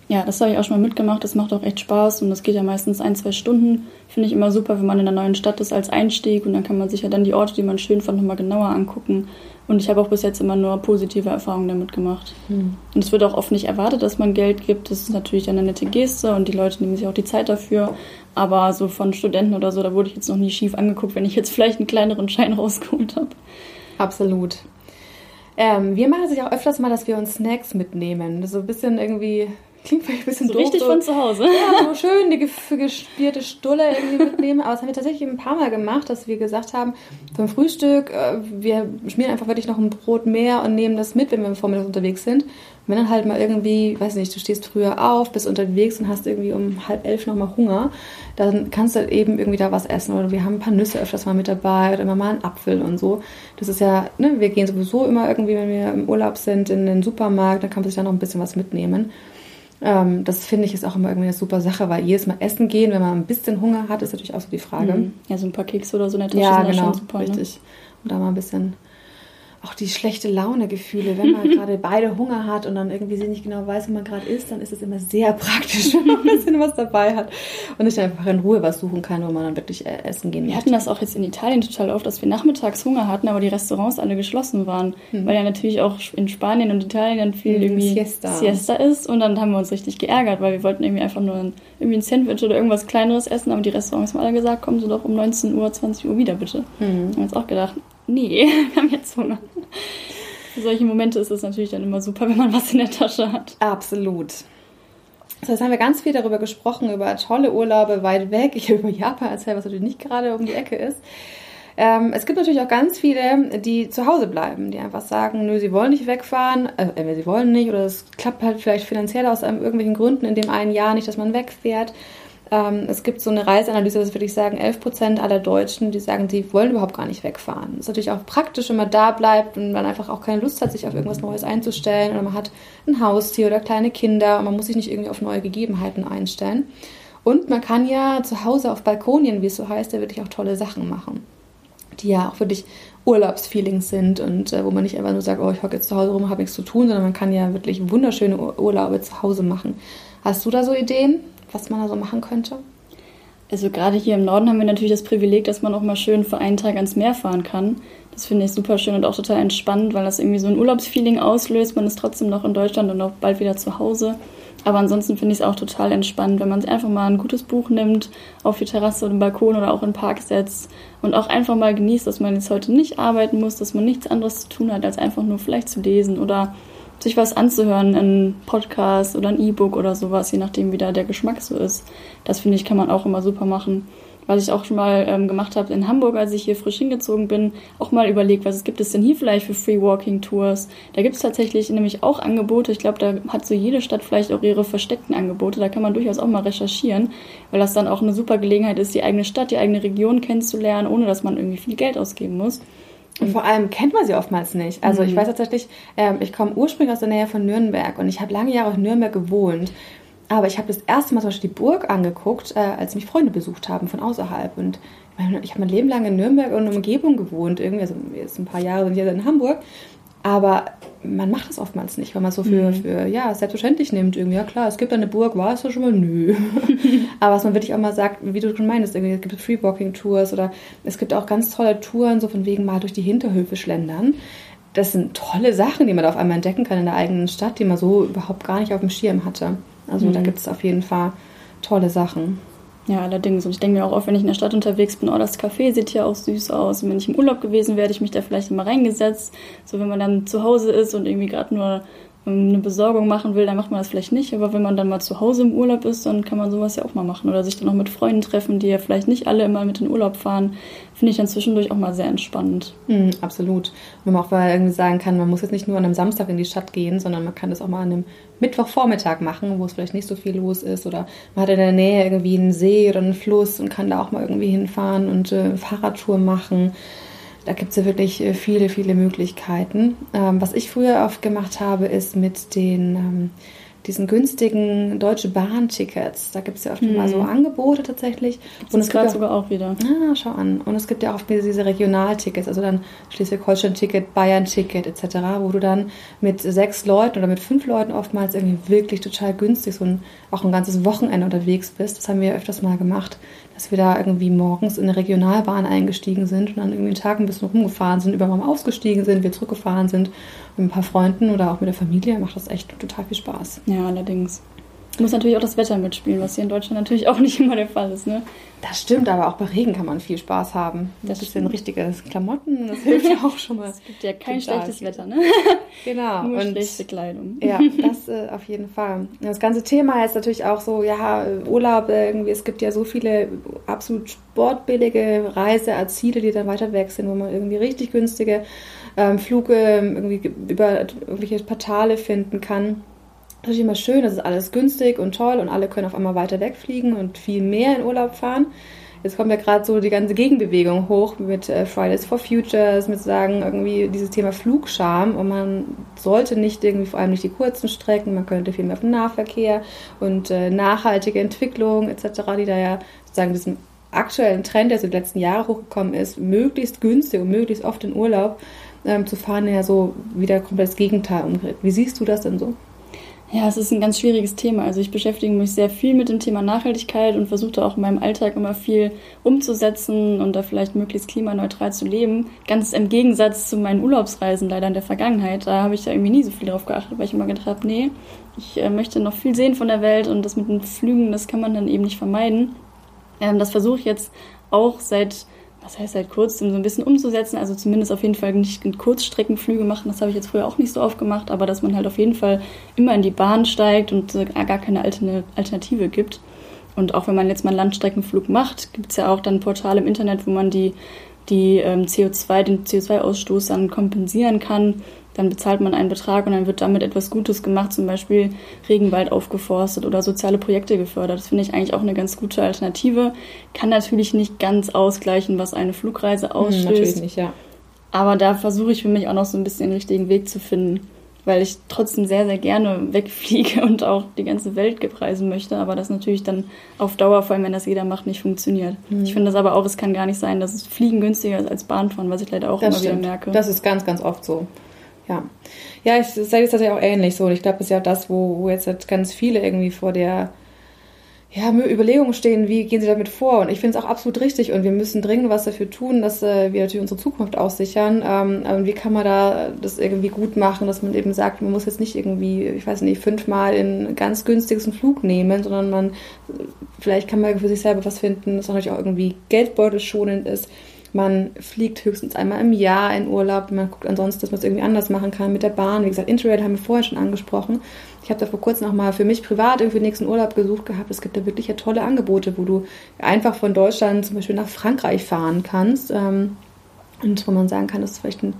Ja, das habe ich auch schon mal mitgemacht. Das macht auch echt Spaß und das geht ja meistens ein, zwei Stunden. Finde ich immer super, wenn man in einer neuen Stadt ist als Einstieg und dann kann man sich ja dann die Orte, die man schön fand, nochmal genauer angucken. Und ich habe auch bis jetzt immer nur positive Erfahrungen damit gemacht. Hm. Und es wird auch oft nicht erwartet, dass man Geld gibt. Das ist natürlich eine nette Geste und die Leute nehmen sich auch die Zeit dafür. Aber so von Studenten oder so, da wurde ich jetzt noch nie schief angeguckt, wenn ich jetzt vielleicht einen kleineren Schein rausgeholt habe. Absolut. Ähm, wir machen es ja auch öfters mal, dass wir uns Snacks mitnehmen. So ein bisschen irgendwie klingt vielleicht ein bisschen so doof. Richtig so, von zu Hause. Ja, so schön die gespierte Stulle irgendwie mitnehmen. Aber das haben wir tatsächlich ein paar Mal gemacht, dass wir gesagt haben, zum Frühstück, äh, wir schmieren einfach wirklich noch ein Brot mehr und nehmen das mit, wenn wir vormittags unterwegs sind. Und wenn dann halt mal irgendwie, weiß nicht, du stehst früher auf, bist unterwegs und hast irgendwie um halb elf nochmal Hunger, dann kannst du halt eben irgendwie da was essen. Oder wir haben ein paar Nüsse öfters mal mit dabei oder immer mal einen Apfel und so. Das ist ja, ne, wir gehen sowieso immer irgendwie, wenn wir im Urlaub sind, in den Supermarkt, dann kann man sich da noch ein bisschen was mitnehmen. Ähm, das finde ich ist auch immer irgendwie eine super Sache, weil jedes Mal essen gehen, wenn man ein bisschen Hunger hat, ist natürlich auch so die Frage. Mhm. Ja, so ein paar Kekse oder so in der Tasche ja, genau, schon super. richtig. Ne? Und da mal ein bisschen auch die schlechte Laune-Gefühle, wenn man gerade beide Hunger hat und dann irgendwie nicht genau weiß, wo man gerade ist, dann ist es immer sehr praktisch, wenn man ein bisschen was dabei hat und nicht einfach in Ruhe was suchen kann, wo man dann wirklich äh, essen gehen Wir möchte. hatten das auch jetzt in Italien total oft, dass wir nachmittags Hunger hatten, aber die Restaurants alle geschlossen waren, Hm. weil ja natürlich auch in Spanien und Italien dann viel irgendwie Siesta. Siesta ist und dann haben wir uns richtig geärgert, weil wir wollten irgendwie einfach nur ein, irgendwie ein Sandwich oder irgendwas kleineres essen, aber die Restaurants haben alle gesagt, kommen Sie doch um 19 Uhr, 20 Uhr wieder bitte. Hm. haben wir uns auch gedacht, nee, wir haben jetzt Hunger. Für solche Momente ist es natürlich dann immer super, wenn man was in der Tasche hat. Absolut. So, jetzt haben wir ganz viel darüber gesprochen, über tolle Urlaube weit weg. Ich habe über Japan erzählt, was natürlich nicht gerade um die Ecke ist. Ähm, es gibt natürlich auch ganz viele, die zu Hause bleiben, die einfach sagen, nö, sie wollen nicht wegfahren, äh, entweder sie wollen nicht oder es klappt halt vielleicht finanziell aus irgendwelchen Gründen in dem einen Jahr nicht, dass man wegfährt. Ähm, es gibt so eine Reiseanalyse, das würde ich sagen, 11% aller Deutschen, die sagen, sie wollen überhaupt gar nicht wegfahren. Das ist natürlich auch praktisch, wenn man da bleibt und man einfach auch keine Lust hat, sich auf irgendwas Neues einzustellen oder man hat ein Haustier oder kleine Kinder und man muss sich nicht irgendwie auf neue Gegebenheiten einstellen. Und man kann ja zu Hause auf Balkonien, wie es so heißt, ja wirklich auch tolle Sachen machen, die ja auch wirklich Urlaubsfeelings sind und äh, wo man nicht einfach nur sagt, oh, ich hocke jetzt zu Hause rum, habe nichts zu tun, sondern man kann ja wirklich wunderschöne Ur Urlaube zu Hause machen. Hast du da so Ideen, was man da so machen könnte? Also gerade hier im Norden haben wir natürlich das Privileg, dass man auch mal schön für einen Tag ans Meer fahren kann. Das finde ich super schön und auch total entspannt, weil das irgendwie so ein Urlaubsfeeling auslöst. Man ist trotzdem noch in Deutschland und auch bald wieder zu Hause. Aber ansonsten finde ich es auch total entspannt, wenn man einfach mal ein gutes Buch nimmt, auf die Terrasse oder den Balkon oder auch in den Park setzt und auch einfach mal genießt, dass man jetzt heute nicht arbeiten muss, dass man nichts anderes zu tun hat, als einfach nur vielleicht zu lesen oder sich was anzuhören, ein Podcast oder ein E-Book oder sowas, je nachdem, wie da der Geschmack so ist. Das finde ich, kann man auch immer super machen. Was ich auch schon mal ähm, gemacht habe in Hamburg, als ich hier frisch hingezogen bin, auch mal überlegt, was gibt es denn hier vielleicht für Free Walking Tours? Da gibt es tatsächlich nämlich auch Angebote. Ich glaube, da hat so jede Stadt vielleicht auch ihre versteckten Angebote. Da kann man durchaus auch mal recherchieren, weil das dann auch eine super Gelegenheit ist, die eigene Stadt, die eigene Region kennenzulernen, ohne dass man irgendwie viel Geld ausgeben muss. Und vor allem kennt man sie oftmals nicht. Also Mhm. ich weiß tatsächlich, ähm, ich komme ursprünglich aus der Nähe von Nürnberg und ich habe lange Jahre in Nürnberg gewohnt. Aber ich habe das erste Mal zum Beispiel die Burg angeguckt, äh, als mich Freunde besucht haben von außerhalb. Und ich meine, ich habe mein Leben lang in Nürnberg und Umgebung gewohnt. Irgendwie, also jetzt ein paar Jahre sind jetzt in Hamburg. Aber man macht das oftmals nicht, weil man es so für, für ja, selbstverständlich nimmt. Irgendwie, ja klar, es gibt eine Burg, war es ja schon mal, nö. Aber was man wirklich auch mal sagt, wie du schon meinst, irgendwie, es gibt Freewalking-Tours oder es gibt auch ganz tolle Touren, so von wegen mal durch die Hinterhöfe schlendern. Das sind tolle Sachen, die man da auf einmal entdecken kann in der eigenen Stadt, die man so überhaupt gar nicht auf dem Schirm hatte. Also da Mhm. gibt es auf jeden Fall tolle Sachen. Ja, allerdings. Und ich denke mir auch oft, wenn ich in der Stadt unterwegs bin, oh, das Café sieht hier auch süß aus. Und wenn ich im Urlaub gewesen wäre, hätte ich mich da vielleicht immer reingesetzt. So, wenn man dann zu Hause ist und irgendwie gerade nur eine Besorgung machen will, dann macht man das vielleicht nicht. Aber wenn man dann mal zu Hause im Urlaub ist, dann kann man sowas ja auch mal machen. Oder sich dann auch mit Freunden treffen, die ja vielleicht nicht alle immer mit in den Urlaub fahren. Finde ich dann zwischendurch auch mal sehr entspannend. Mhm, absolut. Wenn man auch mal irgendwie sagen kann, man muss jetzt nicht nur an einem Samstag in die Stadt gehen, sondern man kann das auch mal an einem Mittwochvormittag machen, wo es vielleicht nicht so viel los ist. Oder man hat in der Nähe irgendwie einen See oder einen Fluss und kann da auch mal irgendwie hinfahren und äh, Fahrradtour machen. Da gibt es ja wirklich äh, viele, viele Möglichkeiten. Ähm, was ich früher oft gemacht habe, ist mit den ähm, diesen günstigen Deutsche Bahn-Tickets. Da gibt es ja oft mal so Angebote tatsächlich. Und es gerade ja- sogar auch wieder. Ah, schau an. Und es gibt ja auch diese Regionaltickets, also dann Schleswig-Holstein-Ticket, Bayern-Ticket etc., wo du dann mit sechs Leuten oder mit fünf Leuten oftmals irgendwie wirklich total günstig so ein, auch ein ganzes Wochenende unterwegs bist. Das haben wir öfters mal gemacht, dass wir da irgendwie morgens in eine Regionalbahn eingestiegen sind und dann irgendwie einen Tag ein bisschen rumgefahren sind, übermorgen ausgestiegen sind, wir zurückgefahren sind mit ein paar Freunden oder auch mit der Familie. Macht das echt total viel Spaß. Ja, allerdings. Muss natürlich auch das Wetter mitspielen, was hier in Deutschland natürlich auch nicht immer der Fall ist. Ne? Das stimmt, aber auch bei Regen kann man viel Spaß haben. Das ist ein richtiges Klamotten, das hilft ja auch schon mal. Es gibt ja kein schlechtes Wetter, ne? Genau. Nur und schlechte Kleidung. Ja, das äh, auf jeden Fall. Das ganze Thema ist natürlich auch so, ja, Urlaub irgendwie, es gibt ja so viele absolut sportbillige Reiseziele, die dann weiter weg sind, wo man irgendwie richtig günstige ähm, Flüge irgendwie über irgendwelche Portale finden kann natürlich immer schön, das ist alles günstig und toll und alle können auf einmal weiter wegfliegen und viel mehr in Urlaub fahren. Jetzt kommt ja gerade so die ganze Gegenbewegung hoch mit äh, Fridays for Futures, mit sagen irgendwie dieses Thema Flugscham und man sollte nicht irgendwie vor allem nicht die kurzen Strecken, man könnte viel mehr auf den Nahverkehr und äh, nachhaltige Entwicklung etc., die da ja sozusagen diesem aktuellen Trend, der so die letzten Jahre hochgekommen ist, möglichst günstig und möglichst oft in Urlaub ähm, zu fahren, ja so wieder komplett das Gegenteil umdreht. Wie siehst du das denn so? Ja, es ist ein ganz schwieriges Thema. Also ich beschäftige mich sehr viel mit dem Thema Nachhaltigkeit und versuche auch in meinem Alltag immer viel umzusetzen und da vielleicht möglichst klimaneutral zu leben. Ganz im Gegensatz zu meinen Urlaubsreisen leider in der Vergangenheit. Da habe ich da irgendwie nie so viel drauf geachtet, weil ich immer gedacht habe, nee, ich äh, möchte noch viel sehen von der Welt und das mit den Flügen, das kann man dann eben nicht vermeiden. Ähm, das versuche ich jetzt auch seit was heißt halt kurz, um so ein bisschen umzusetzen. Also zumindest auf jeden Fall nicht Kurzstreckenflüge machen. Das habe ich jetzt früher auch nicht so oft gemacht, aber dass man halt auf jeden Fall immer in die Bahn steigt und gar keine Alternative gibt. Und auch wenn man jetzt mal einen Landstreckenflug macht, gibt es ja auch dann Portale im Internet, wo man die, die ähm, CO2, den CO2-Ausstoß dann kompensieren kann dann bezahlt man einen Betrag und dann wird damit etwas Gutes gemacht, zum Beispiel Regenwald aufgeforstet oder soziale Projekte gefördert. Das finde ich eigentlich auch eine ganz gute Alternative. Kann natürlich nicht ganz ausgleichen, was eine Flugreise hm, ausstößt. Natürlich nicht, ja. Aber da versuche ich für mich auch noch so ein bisschen den richtigen Weg zu finden, weil ich trotzdem sehr, sehr gerne wegfliege und auch die ganze Welt reisen möchte. Aber das natürlich dann auf Dauer, vor allem wenn das jeder macht, nicht funktioniert. Mhm. Ich finde das aber auch, es kann gar nicht sein, dass es Fliegen günstiger ist als Bahnfahren, was ich leider auch das immer stimmt. wieder merke. Das ist ganz, ganz oft so. Ja. Ja, ich sehe das tatsächlich auch ähnlich so. Und ich glaube, das ist ja das, wo, wo jetzt halt ganz viele irgendwie vor der ja, Überlegungen stehen, wie gehen sie damit vor? Und ich finde es auch absolut richtig und wir müssen dringend was dafür tun, dass äh, wir natürlich unsere Zukunft aussichern. Ähm, wie kann man da das irgendwie gut machen, dass man eben sagt, man muss jetzt nicht irgendwie, ich weiß nicht, fünfmal in ganz günstigsten Flug nehmen, sondern man, vielleicht kann man für sich selber was finden, das natürlich auch irgendwie geldbeutelschonend ist man fliegt höchstens einmal im Jahr in Urlaub. Man guckt ansonsten, dass man es irgendwie anders machen kann mit der Bahn. Wie gesagt, Interrail haben wir vorher schon angesprochen. Ich habe da vor kurzem auch mal für mich privat irgendwie den nächsten Urlaub gesucht gehabt. Es gibt da wirklich ja tolle Angebote, wo du einfach von Deutschland zum Beispiel nach Frankreich fahren kannst. Ähm, und wo man sagen kann, das ist vielleicht ein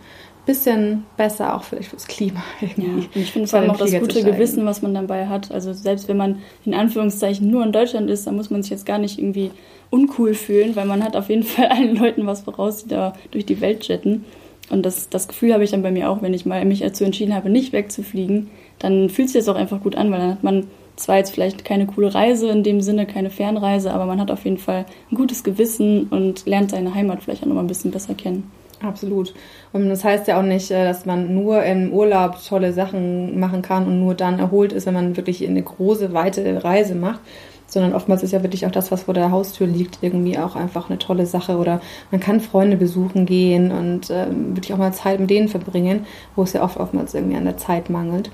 bisschen besser auch vielleicht fürs Klima. Irgendwie. Ja, und ich finde vor allem auch das gute Gewissen, was man dabei hat. Also selbst wenn man in Anführungszeichen nur in Deutschland ist, dann muss man sich jetzt gar nicht irgendwie uncool fühlen, weil man hat auf jeden Fall allen Leuten was voraus, die da durch die Welt jetten. Und das, das Gefühl habe ich dann bei mir auch, wenn ich mal mich dazu entschieden habe, nicht wegzufliegen, dann fühlt sich das auch einfach gut an, weil dann hat man zwar jetzt vielleicht keine coole Reise in dem Sinne, keine Fernreise, aber man hat auf jeden Fall ein gutes Gewissen und lernt seine Heimat vielleicht auch noch mal ein bisschen besser kennen. Absolut. Und das heißt ja auch nicht, äh, dass man nur im Urlaub tolle Sachen machen kann und nur dann erholt ist, wenn man wirklich eine große, weite Reise macht, sondern oftmals ist ja wirklich auch das, was vor der Haustür liegt, irgendwie auch einfach eine tolle Sache. Oder man kann Freunde besuchen gehen und ähm, wirklich auch mal Zeit mit denen verbringen, wo es ja oft oftmals irgendwie an der Zeit mangelt.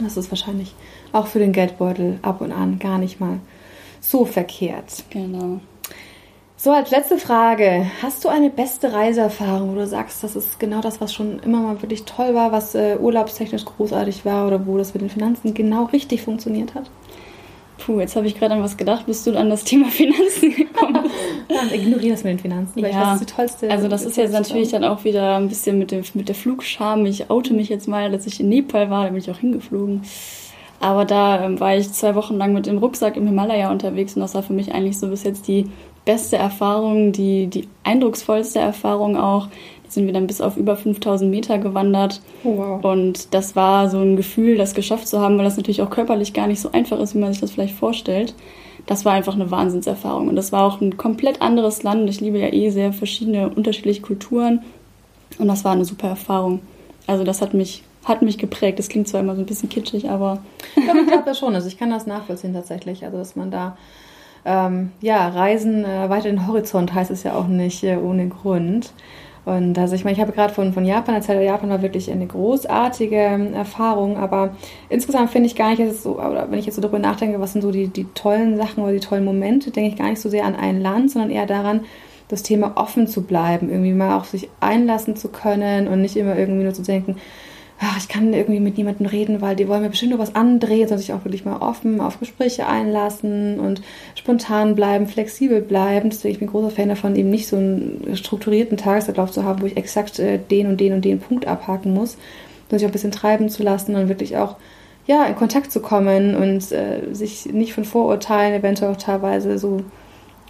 Das ist wahrscheinlich auch für den Geldbeutel ab und an gar nicht mal so verkehrt. Genau. So, als letzte Frage. Hast du eine beste Reiseerfahrung, wo du sagst, das ist genau das, was schon immer mal wirklich toll war, was äh, urlaubstechnisch großartig war oder wo das mit den Finanzen genau richtig funktioniert hat? Puh, jetzt habe ich gerade an was gedacht. Bist du an das Thema Finanzen gekommen? Dann ignoriere das mit den Finanzen. Ja, das ist die tollste. Also das ist jetzt natürlich dann auch wieder ein bisschen mit, dem, mit der Flugscham. Ich oute mich jetzt mal, dass ich in Nepal war, da bin ich auch hingeflogen. Aber da ähm, war ich zwei Wochen lang mit dem Rucksack im Himalaya unterwegs und das war für mich eigentlich so bis jetzt die beste Erfahrung, die, die eindrucksvollste Erfahrung auch sind wir dann bis auf über 5000 Meter gewandert. Oh, wow. Und das war so ein Gefühl, das geschafft zu haben, weil das natürlich auch körperlich gar nicht so einfach ist, wie man sich das vielleicht vorstellt. Das war einfach eine Wahnsinnserfahrung. Und das war auch ein komplett anderes Land. Ich liebe ja eh sehr verschiedene, unterschiedliche Kulturen. Und das war eine super Erfahrung. Also das hat mich, hat mich geprägt. Das klingt zwar immer so ein bisschen kitschig, aber... Ja, ich glaube das schon. Also ich kann das nachvollziehen tatsächlich. Also dass man da... Ähm, ja, Reisen äh, weiter den Horizont heißt es ja auch nicht äh, ohne Grund. Und also ich meine, ich habe gerade von, von Japan erzählt, Japan war wirklich eine großartige Erfahrung, aber insgesamt finde ich gar nicht, dass es wenn ich jetzt so darüber nachdenke, was sind so die, die tollen Sachen oder die tollen Momente, denke ich gar nicht so sehr an ein Land, sondern eher daran, das Thema offen zu bleiben, irgendwie mal auch sich einlassen zu können und nicht immer irgendwie nur zu denken, ach, ich kann irgendwie mit niemandem reden, weil die wollen mir bestimmt nur was andrehen, sondern sich auch wirklich mal offen auf Gespräche einlassen und spontan bleiben, flexibel bleiben. Deswegen ich bin großer Fan davon, eben nicht so einen strukturierten Tagesablauf zu haben, wo ich exakt äh, den und den und den Punkt abhaken muss, sondern sich auch ein bisschen treiben zu lassen und wirklich auch ja, in Kontakt zu kommen und äh, sich nicht von Vorurteilen eventuell auch teilweise so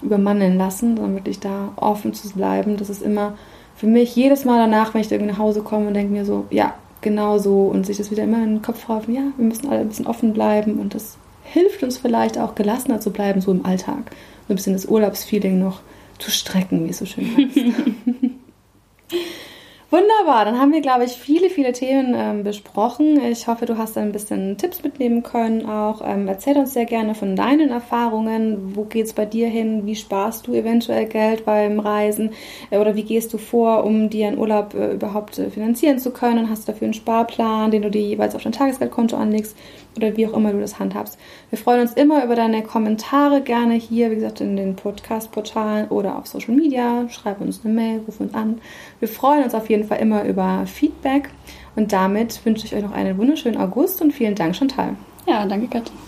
übermannen lassen, sondern wirklich da offen zu bleiben. Das ist immer für mich jedes Mal danach, wenn ich irgendwie nach Hause komme und denke mir so, ja, genau so und sich das wieder immer in den Kopf rufen, ja, wir müssen alle ein bisschen offen bleiben und das hilft uns vielleicht auch gelassener zu bleiben, so im Alltag. So ein bisschen das Urlaubsfeeling noch zu strecken, wie es so schön heißt. Wunderbar, dann haben wir, glaube ich, viele, viele Themen ähm, besprochen. Ich hoffe, du hast ein bisschen Tipps mitnehmen können auch. Ähm, erzähl uns sehr gerne von deinen Erfahrungen. Wo geht es bei dir hin? Wie sparst du eventuell Geld beim Reisen? Äh, oder wie gehst du vor, um dir einen Urlaub äh, überhaupt äh, finanzieren zu können? Hast du dafür einen Sparplan, den du dir jeweils auf dein Tagesgeldkonto anlegst? Oder wie auch immer du das handhabst. Wir freuen uns immer über deine Kommentare gerne hier, wie gesagt, in den Podcast-Portalen oder auf Social Media. Schreib uns eine Mail, ruf uns an. Wir freuen uns auf jeden Fall immer über Feedback. Und damit wünsche ich euch noch einen wunderschönen August und vielen Dank, Chantal. Ja, danke, Katja.